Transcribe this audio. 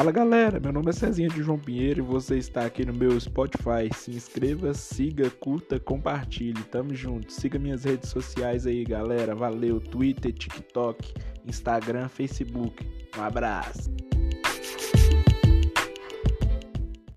Fala galera, meu nome é Cezinha de João Pinheiro e você está aqui no meu Spotify. Se inscreva, siga, curta, compartilhe. Tamo junto. Siga minhas redes sociais aí, galera. Valeu, Twitter, TikTok, Instagram, Facebook. Um abraço.